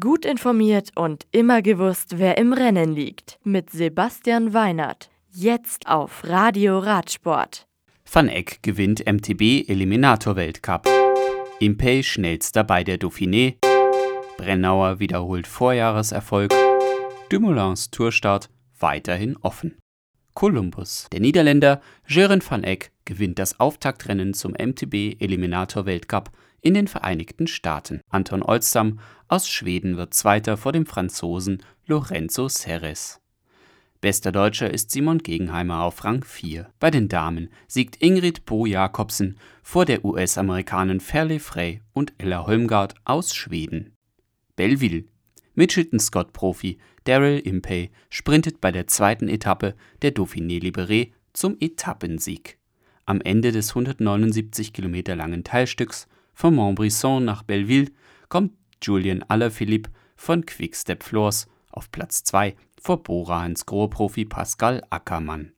Gut informiert und immer gewusst, wer im Rennen liegt. Mit Sebastian Weinert. Jetzt auf Radio Radsport. Van Eck gewinnt MTB Eliminator Weltcup. Impey schnellster bei der Dauphiné. Brennauer wiederholt Vorjahreserfolg. Dumoulins Tourstart weiterhin offen. Columbus. Der Niederländer Jeren van Eck gewinnt das Auftaktrennen zum MTB Eliminator Weltcup in den Vereinigten Staaten. Anton Olstam aus Schweden wird Zweiter vor dem Franzosen Lorenzo Serres. Bester Deutscher ist Simon Gegenheimer auf Rang 4. Bei den Damen siegt Ingrid Bo Jakobsen vor der US-Amerikanin Fairley Frey und Ella Holmgard aus Schweden. Belleville. Mitchelton Scott Profi Daryl Impey sprintet bei der zweiten Etappe der Dauphiné Libéré zum Etappensieg. Am Ende des 179 Kilometer langen Teilstücks von Montbrison nach Belleville kommt Julian Alaphilippe von Quickstep Floors auf Platz 2 vor Borahans Grohe-Profi Pascal Ackermann.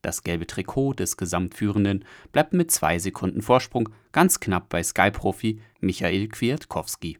Das gelbe Trikot des Gesamtführenden bleibt mit zwei Sekunden Vorsprung ganz knapp bei Sky-Profi Michael Kwiatkowski.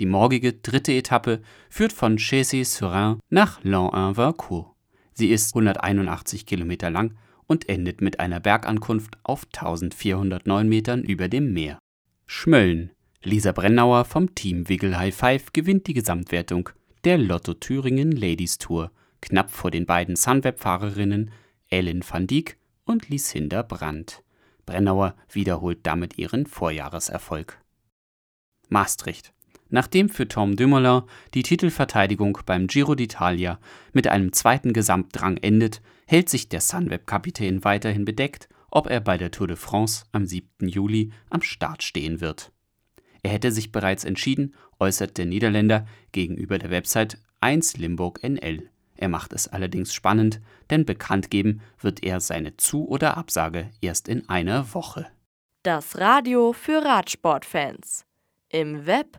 Die morgige dritte Etappe führt von Chessy-sur-Ain nach Lens-en-Vincourt. Sie ist 181 Kilometer lang und endet mit einer Bergankunft auf 1409 Metern über dem Meer. Schmölln. Lisa Brennauer vom Team Wiggle High Five gewinnt die Gesamtwertung der Lotto Thüringen Ladies Tour, knapp vor den beiden Sunweb-Fahrerinnen Ellen van Dijk und Lisinda Brandt. Brennauer wiederholt damit ihren Vorjahreserfolg. Maastricht. Nachdem für Tom Dumoulin die Titelverteidigung beim Giro d'Italia mit einem zweiten Gesamtdrang endet, hält sich der Sunweb-Kapitän weiterhin bedeckt, ob er bei der Tour de France am 7. Juli am Start stehen wird. Er hätte sich bereits entschieden, äußert der Niederländer gegenüber der Website 1 Limburg NL. Er macht es allerdings spannend, denn bekannt geben wird er seine Zu- oder Absage erst in einer Woche. Das Radio für Radsportfans. Im Web